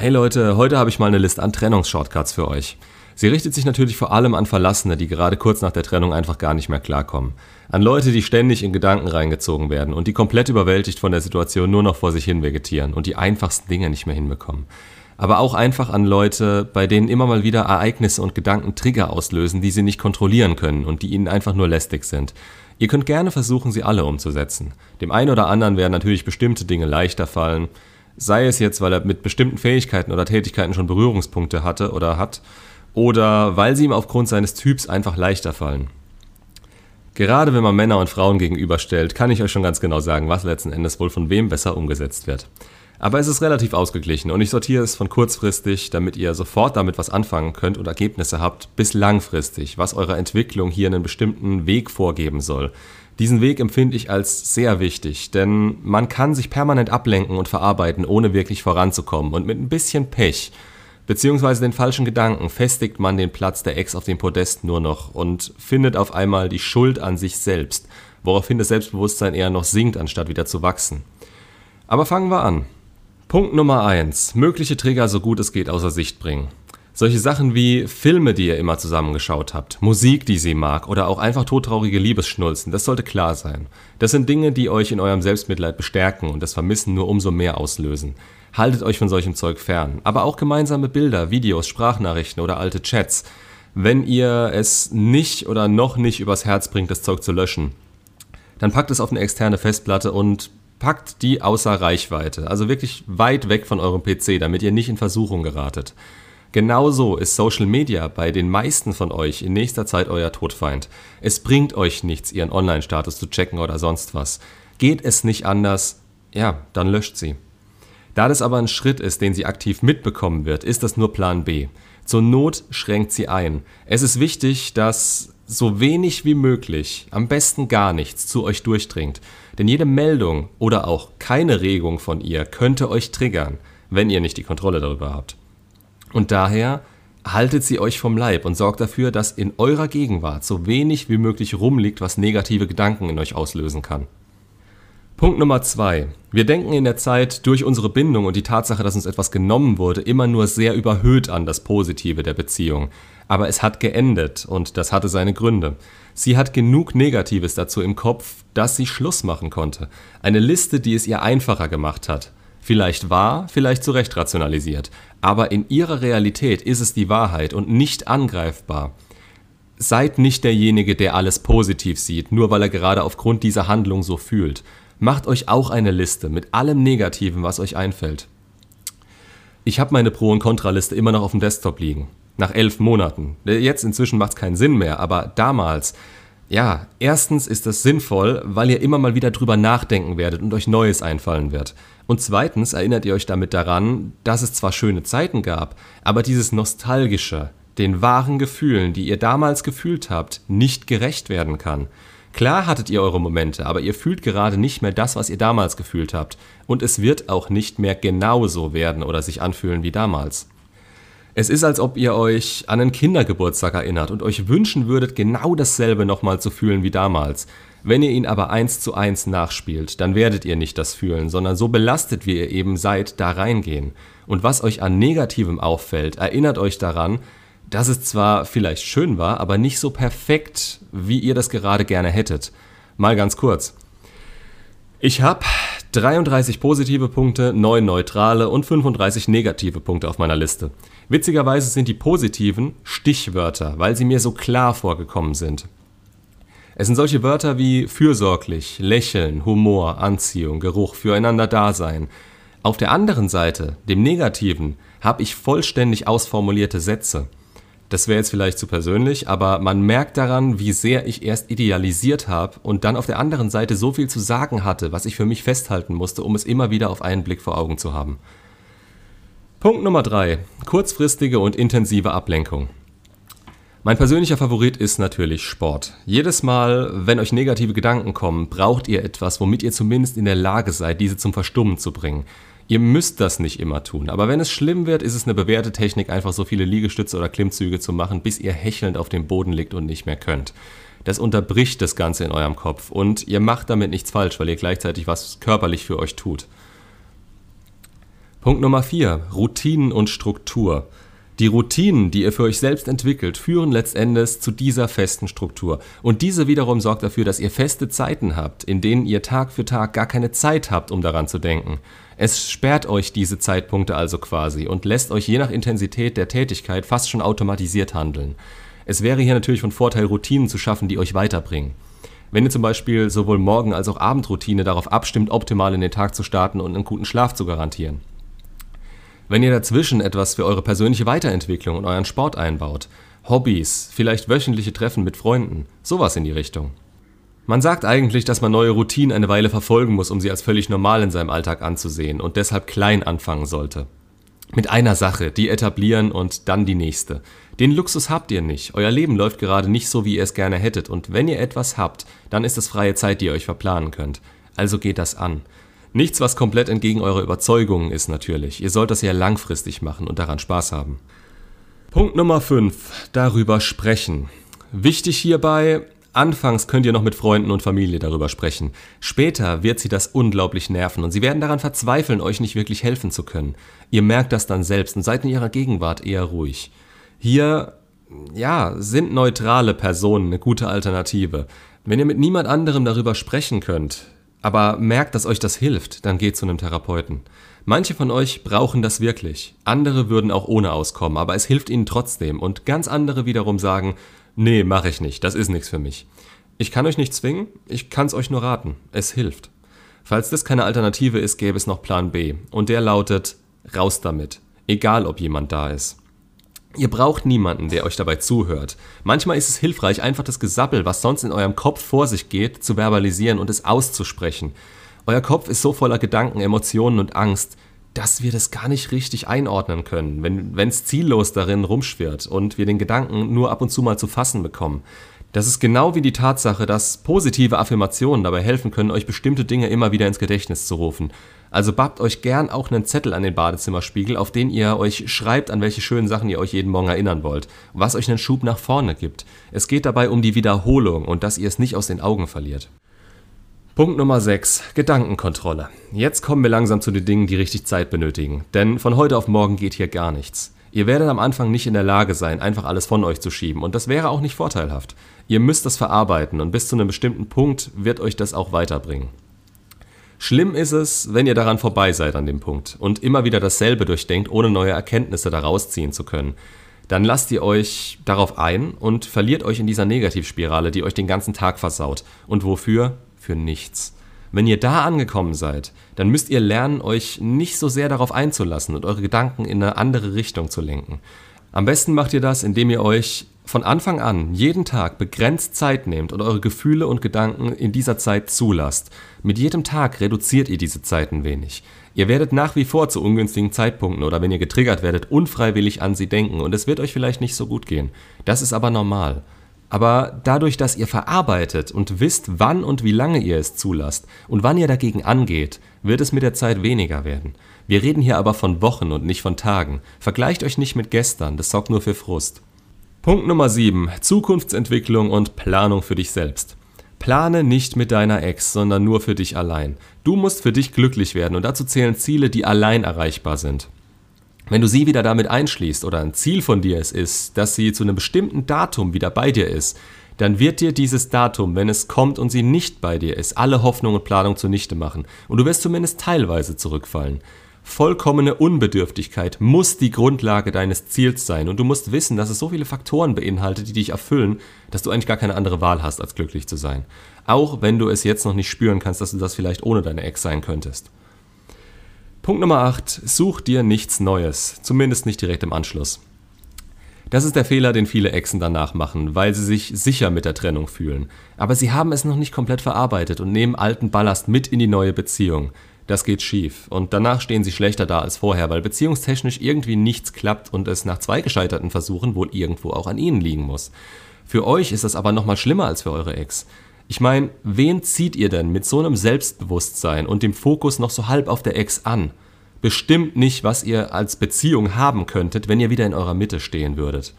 Hey Leute, heute habe ich mal eine Liste an Trennungsshortcuts für euch. Sie richtet sich natürlich vor allem an Verlassene, die gerade kurz nach der Trennung einfach gar nicht mehr klarkommen. An Leute, die ständig in Gedanken reingezogen werden und die komplett überwältigt von der Situation nur noch vor sich hin vegetieren und die einfachsten Dinge nicht mehr hinbekommen. Aber auch einfach an Leute, bei denen immer mal wieder Ereignisse und Gedanken Trigger auslösen, die sie nicht kontrollieren können und die ihnen einfach nur lästig sind. Ihr könnt gerne versuchen, sie alle umzusetzen. Dem einen oder anderen werden natürlich bestimmte Dinge leichter fallen, sei es jetzt, weil er mit bestimmten Fähigkeiten oder Tätigkeiten schon Berührungspunkte hatte oder hat, oder weil sie ihm aufgrund seines Typs einfach leichter fallen. Gerade wenn man Männer und Frauen gegenüberstellt, kann ich euch schon ganz genau sagen, was letzten Endes wohl von wem besser umgesetzt wird. Aber es ist relativ ausgeglichen und ich sortiere es von kurzfristig, damit ihr sofort damit was anfangen könnt und Ergebnisse habt, bis langfristig, was eurer Entwicklung hier einen bestimmten Weg vorgeben soll. Diesen Weg empfinde ich als sehr wichtig, denn man kann sich permanent ablenken und verarbeiten, ohne wirklich voranzukommen und mit ein bisschen Pech beziehungsweise den falschen Gedanken festigt man den Platz der Ex auf dem Podest nur noch und findet auf einmal die Schuld an sich selbst, woraufhin das Selbstbewusstsein eher noch sinkt, anstatt wieder zu wachsen. Aber fangen wir an. Punkt Nummer 1. Mögliche Trigger so gut es geht außer Sicht bringen. Solche Sachen wie Filme, die ihr immer zusammengeschaut habt, Musik, die sie mag oder auch einfach todtraurige Liebesschnulzen, das sollte klar sein. Das sind Dinge, die euch in eurem Selbstmitleid bestärken und das Vermissen nur umso mehr auslösen. Haltet euch von solchem Zeug fern. Aber auch gemeinsame Bilder, Videos, Sprachnachrichten oder alte Chats. Wenn ihr es nicht oder noch nicht übers Herz bringt, das Zeug zu löschen, dann packt es auf eine externe Festplatte und packt die außer Reichweite, also wirklich weit weg von eurem PC, damit ihr nicht in Versuchung geratet. Genauso ist Social Media bei den meisten von euch in nächster Zeit euer Todfeind. Es bringt euch nichts, ihren Online-Status zu checken oder sonst was. Geht es nicht anders, ja, dann löscht sie. Da das aber ein Schritt ist, den sie aktiv mitbekommen wird, ist das nur Plan B. Zur Not schränkt sie ein. Es ist wichtig, dass so wenig wie möglich, am besten gar nichts, zu euch durchdringt. Denn jede Meldung oder auch keine Regung von ihr könnte euch triggern, wenn ihr nicht die Kontrolle darüber habt. Und daher haltet sie euch vom Leib und sorgt dafür, dass in eurer Gegenwart so wenig wie möglich rumliegt, was negative Gedanken in euch auslösen kann. Punkt Nummer zwei. Wir denken in der Zeit durch unsere Bindung und die Tatsache, dass uns etwas genommen wurde, immer nur sehr überhöht an das Positive der Beziehung. Aber es hat geendet und das hatte seine Gründe. Sie hat genug Negatives dazu im Kopf, dass sie Schluss machen konnte. Eine Liste, die es ihr einfacher gemacht hat. Vielleicht wahr, vielleicht zu Recht rationalisiert. Aber in ihrer Realität ist es die Wahrheit und nicht angreifbar. Seid nicht derjenige, der alles positiv sieht, nur weil er gerade aufgrund dieser Handlung so fühlt. Macht euch auch eine Liste mit allem Negativen, was euch einfällt. Ich habe meine Pro- und Kontraliste immer noch auf dem Desktop liegen. Nach elf Monaten. Jetzt inzwischen macht es keinen Sinn mehr, aber damals, ja, erstens ist das sinnvoll, weil ihr immer mal wieder drüber nachdenken werdet und euch Neues einfallen wird. Und zweitens erinnert ihr euch damit daran, dass es zwar schöne Zeiten gab, aber dieses Nostalgische, den wahren Gefühlen, die ihr damals gefühlt habt, nicht gerecht werden kann. Klar hattet ihr eure Momente, aber ihr fühlt gerade nicht mehr das, was ihr damals gefühlt habt. Und es wird auch nicht mehr genauso werden oder sich anfühlen wie damals. Es ist, als ob ihr euch an einen Kindergeburtstag erinnert und euch wünschen würdet, genau dasselbe nochmal zu fühlen wie damals. Wenn ihr ihn aber eins zu eins nachspielt, dann werdet ihr nicht das fühlen, sondern so belastet, wie ihr eben seid, da reingehen. Und was euch an Negativem auffällt, erinnert euch daran, dass es zwar vielleicht schön war, aber nicht so perfekt, wie ihr das gerade gerne hättet. Mal ganz kurz. Ich habe 33 positive Punkte, 9 neutrale und 35 negative Punkte auf meiner Liste. Witzigerweise sind die positiven Stichwörter, weil sie mir so klar vorgekommen sind. Es sind solche Wörter wie fürsorglich, lächeln, Humor, Anziehung, Geruch, füreinander Dasein. Auf der anderen Seite, dem Negativen, habe ich vollständig ausformulierte Sätze. Das wäre jetzt vielleicht zu persönlich, aber man merkt daran, wie sehr ich erst idealisiert habe und dann auf der anderen Seite so viel zu sagen hatte, was ich für mich festhalten musste, um es immer wieder auf einen Blick vor Augen zu haben. Punkt Nummer 3. Kurzfristige und intensive Ablenkung. Mein persönlicher Favorit ist natürlich Sport. Jedes Mal, wenn euch negative Gedanken kommen, braucht ihr etwas, womit ihr zumindest in der Lage seid, diese zum Verstummen zu bringen. Ihr müsst das nicht immer tun, aber wenn es schlimm wird, ist es eine bewährte Technik, einfach so viele Liegestütze oder Klimmzüge zu machen, bis ihr hechelnd auf dem Boden liegt und nicht mehr könnt. Das unterbricht das Ganze in eurem Kopf und ihr macht damit nichts falsch, weil ihr gleichzeitig was körperlich für euch tut. Punkt Nummer 4. Routinen und Struktur. Die Routinen, die ihr für euch selbst entwickelt, führen letztendlich zu dieser festen Struktur. Und diese wiederum sorgt dafür, dass ihr feste Zeiten habt, in denen ihr Tag für Tag gar keine Zeit habt, um daran zu denken. Es sperrt euch diese Zeitpunkte also quasi und lässt euch je nach Intensität der Tätigkeit fast schon automatisiert handeln. Es wäre hier natürlich von Vorteil, Routinen zu schaffen, die euch weiterbringen. Wenn ihr zum Beispiel sowohl Morgen- als auch Abendroutine darauf abstimmt, optimal in den Tag zu starten und einen guten Schlaf zu garantieren. Wenn ihr dazwischen etwas für eure persönliche Weiterentwicklung und euren Sport einbaut, Hobbys, vielleicht wöchentliche Treffen mit Freunden, sowas in die Richtung. Man sagt eigentlich, dass man neue Routinen eine Weile verfolgen muss, um sie als völlig normal in seinem Alltag anzusehen und deshalb klein anfangen sollte. Mit einer Sache, die etablieren und dann die nächste. Den Luxus habt ihr nicht. Euer Leben läuft gerade nicht so, wie ihr es gerne hättet. Und wenn ihr etwas habt, dann ist es freie Zeit, die ihr euch verplanen könnt. Also geht das an. Nichts, was komplett entgegen eurer Überzeugungen ist natürlich. Ihr sollt das ja langfristig machen und daran Spaß haben. Punkt Nummer 5. Darüber sprechen. Wichtig hierbei, anfangs könnt ihr noch mit Freunden und Familie darüber sprechen. Später wird sie das unglaublich nerven und sie werden daran verzweifeln, euch nicht wirklich helfen zu können. Ihr merkt das dann selbst und seid in ihrer Gegenwart eher ruhig. Hier, ja, sind neutrale Personen eine gute Alternative. Wenn ihr mit niemand anderem darüber sprechen könnt, aber merkt, dass euch das hilft, dann geht zu einem Therapeuten. Manche von euch brauchen das wirklich, andere würden auch ohne auskommen, aber es hilft ihnen trotzdem und ganz andere wiederum sagen, nee, mache ich nicht, das ist nichts für mich. Ich kann euch nicht zwingen, ich kann es euch nur raten, es hilft. Falls das keine Alternative ist, gäbe es noch Plan B und der lautet, raus damit, egal ob jemand da ist. Ihr braucht niemanden, der euch dabei zuhört. Manchmal ist es hilfreich, einfach das Gesappel, was sonst in eurem Kopf vor sich geht, zu verbalisieren und es auszusprechen. Euer Kopf ist so voller Gedanken, Emotionen und Angst, dass wir das gar nicht richtig einordnen können, wenn es ziellos darin rumschwirrt und wir den Gedanken nur ab und zu mal zu fassen bekommen. Das ist genau wie die Tatsache, dass positive Affirmationen dabei helfen können, euch bestimmte Dinge immer wieder ins Gedächtnis zu rufen. Also bappt euch gern auch einen Zettel an den Badezimmerspiegel, auf den ihr euch schreibt, an welche schönen Sachen ihr euch jeden Morgen erinnern wollt, was euch einen Schub nach vorne gibt. Es geht dabei um die Wiederholung und dass ihr es nicht aus den Augen verliert. Punkt Nummer 6. Gedankenkontrolle. Jetzt kommen wir langsam zu den Dingen, die richtig Zeit benötigen. Denn von heute auf morgen geht hier gar nichts. Ihr werdet am Anfang nicht in der Lage sein, einfach alles von euch zu schieben und das wäre auch nicht vorteilhaft. Ihr müsst das verarbeiten und bis zu einem bestimmten Punkt wird euch das auch weiterbringen. Schlimm ist es, wenn ihr daran vorbei seid an dem Punkt und immer wieder dasselbe durchdenkt, ohne neue Erkenntnisse daraus ziehen zu können. Dann lasst ihr euch darauf ein und verliert euch in dieser Negativspirale, die euch den ganzen Tag versaut. Und wofür? Für nichts. Wenn ihr da angekommen seid, dann müsst ihr lernen, euch nicht so sehr darauf einzulassen und eure Gedanken in eine andere Richtung zu lenken. Am besten macht ihr das, indem ihr euch von Anfang an jeden Tag begrenzt Zeit nehmt und eure Gefühle und Gedanken in dieser Zeit zulasst. Mit jedem Tag reduziert ihr diese Zeit ein wenig. Ihr werdet nach wie vor zu ungünstigen Zeitpunkten oder wenn ihr getriggert werdet, unfreiwillig an sie denken und es wird euch vielleicht nicht so gut gehen. Das ist aber normal. Aber dadurch, dass ihr verarbeitet und wisst, wann und wie lange ihr es zulasst und wann ihr dagegen angeht, wird es mit der Zeit weniger werden. Wir reden hier aber von Wochen und nicht von Tagen. Vergleicht euch nicht mit gestern, das sorgt nur für Frust. Punkt Nummer 7. Zukunftsentwicklung und Planung für dich selbst. Plane nicht mit deiner Ex, sondern nur für dich allein. Du musst für dich glücklich werden und dazu zählen Ziele, die allein erreichbar sind. Wenn du sie wieder damit einschließt oder ein Ziel von dir es ist, dass sie zu einem bestimmten Datum wieder bei dir ist, dann wird dir dieses Datum, wenn es kommt und sie nicht bei dir ist, alle Hoffnung und Planung zunichte machen und du wirst zumindest teilweise zurückfallen. Vollkommene Unbedürftigkeit muss die Grundlage deines Ziels sein und du musst wissen, dass es so viele Faktoren beinhaltet, die dich erfüllen, dass du eigentlich gar keine andere Wahl hast, als glücklich zu sein. Auch wenn du es jetzt noch nicht spüren kannst, dass du das vielleicht ohne deine Ex sein könntest. Punkt Nummer 8. Such dir nichts Neues, zumindest nicht direkt im Anschluss. Das ist der Fehler, den viele Exen danach machen, weil sie sich sicher mit der Trennung fühlen. Aber sie haben es noch nicht komplett verarbeitet und nehmen alten Ballast mit in die neue Beziehung. Das geht schief und danach stehen sie schlechter da als vorher, weil beziehungstechnisch irgendwie nichts klappt und es nach zwei gescheiterten Versuchen wohl irgendwo auch an ihnen liegen muss. Für euch ist das aber nochmal schlimmer als für eure Ex. Ich meine, wen zieht ihr denn mit so einem Selbstbewusstsein und dem Fokus noch so halb auf der Ex an? Bestimmt nicht, was ihr als Beziehung haben könntet, wenn ihr wieder in eurer Mitte stehen würdet.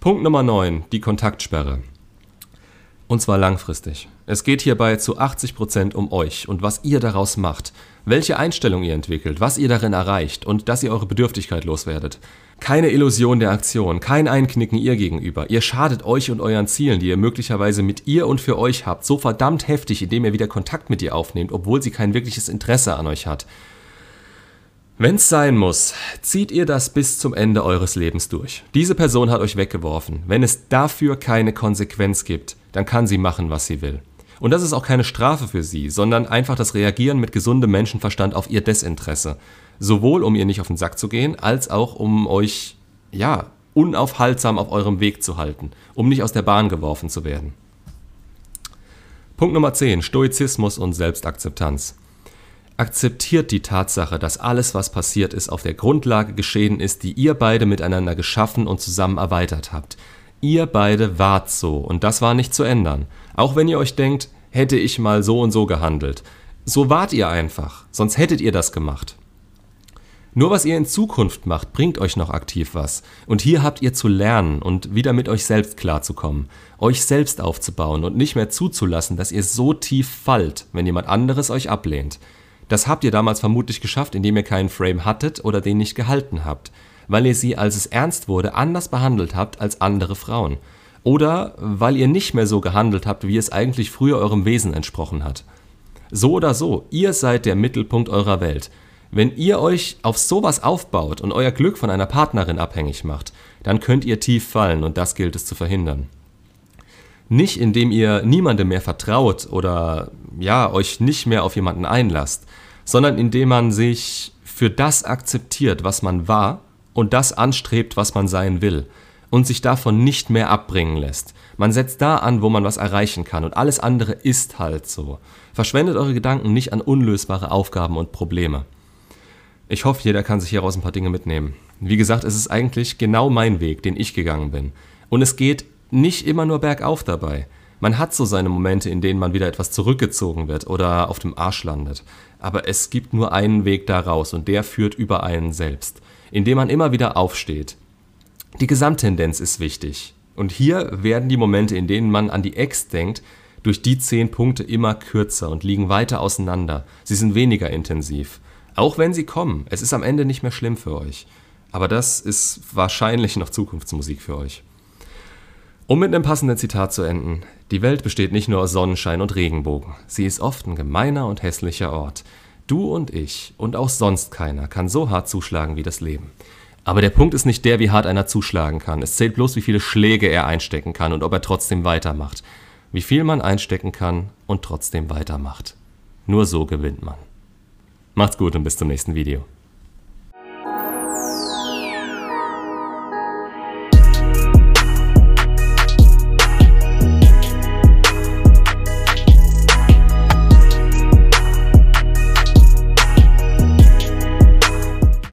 Punkt Nummer 9, die Kontaktsperre. Und zwar langfristig. Es geht hierbei zu 80% um euch und was ihr daraus macht, welche Einstellung ihr entwickelt, was ihr darin erreicht und dass ihr eure Bedürftigkeit loswerdet. Keine Illusion der Aktion, kein Einknicken ihr gegenüber. Ihr schadet euch und euren Zielen, die ihr möglicherweise mit ihr und für euch habt, so verdammt heftig, indem ihr wieder Kontakt mit ihr aufnehmt, obwohl sie kein wirkliches Interesse an euch hat. Wenn's sein muss, zieht ihr das bis zum Ende eures Lebens durch. Diese Person hat euch weggeworfen. Wenn es dafür keine Konsequenz gibt, dann kann sie machen, was sie will. Und das ist auch keine Strafe für sie, sondern einfach das Reagieren mit gesundem Menschenverstand auf ihr Desinteresse. Sowohl um ihr nicht auf den Sack zu gehen, als auch um euch, ja, unaufhaltsam auf eurem Weg zu halten, um nicht aus der Bahn geworfen zu werden. Punkt Nummer 10. Stoizismus und Selbstakzeptanz. Akzeptiert die Tatsache, dass alles, was passiert ist, auf der Grundlage geschehen ist, die ihr beide miteinander geschaffen und zusammen erweitert habt. Ihr beide wart so und das war nicht zu ändern. Auch wenn ihr euch denkt, hätte ich mal so und so gehandelt. So wart ihr einfach, sonst hättet ihr das gemacht. Nur was ihr in Zukunft macht, bringt euch noch aktiv was. Und hier habt ihr zu lernen und wieder mit euch selbst klarzukommen, euch selbst aufzubauen und nicht mehr zuzulassen, dass ihr so tief fallt, wenn jemand anderes euch ablehnt. Das habt ihr damals vermutlich geschafft, indem ihr keinen Frame hattet oder den nicht gehalten habt, weil ihr sie, als es ernst wurde, anders behandelt habt als andere Frauen. Oder weil ihr nicht mehr so gehandelt habt, wie es eigentlich früher eurem Wesen entsprochen hat. So oder so, ihr seid der Mittelpunkt eurer Welt wenn ihr euch auf sowas aufbaut und euer Glück von einer Partnerin abhängig macht, dann könnt ihr tief fallen und das gilt es zu verhindern. Nicht indem ihr niemandem mehr vertraut oder ja, euch nicht mehr auf jemanden einlasst, sondern indem man sich für das akzeptiert, was man war und das anstrebt, was man sein will und sich davon nicht mehr abbringen lässt. Man setzt da an, wo man was erreichen kann und alles andere ist halt so. Verschwendet eure Gedanken nicht an unlösbare Aufgaben und Probleme. Ich hoffe, jeder kann sich hieraus ein paar Dinge mitnehmen. Wie gesagt, es ist eigentlich genau mein Weg, den ich gegangen bin. Und es geht nicht immer nur bergauf dabei. Man hat so seine Momente, in denen man wieder etwas zurückgezogen wird oder auf dem Arsch landet. Aber es gibt nur einen Weg da raus und der führt über einen selbst, indem man immer wieder aufsteht. Die Gesamttendenz ist wichtig. Und hier werden die Momente, in denen man an die Ex denkt, durch die zehn Punkte immer kürzer und liegen weiter auseinander. Sie sind weniger intensiv. Auch wenn sie kommen, es ist am Ende nicht mehr schlimm für euch. Aber das ist wahrscheinlich noch Zukunftsmusik für euch. Um mit einem passenden Zitat zu enden. Die Welt besteht nicht nur aus Sonnenschein und Regenbogen. Sie ist oft ein gemeiner und hässlicher Ort. Du und ich und auch sonst keiner kann so hart zuschlagen wie das Leben. Aber der Punkt ist nicht der, wie hart einer zuschlagen kann. Es zählt bloß, wie viele Schläge er einstecken kann und ob er trotzdem weitermacht. Wie viel man einstecken kann und trotzdem weitermacht. Nur so gewinnt man. Macht's gut und bis zum nächsten Video.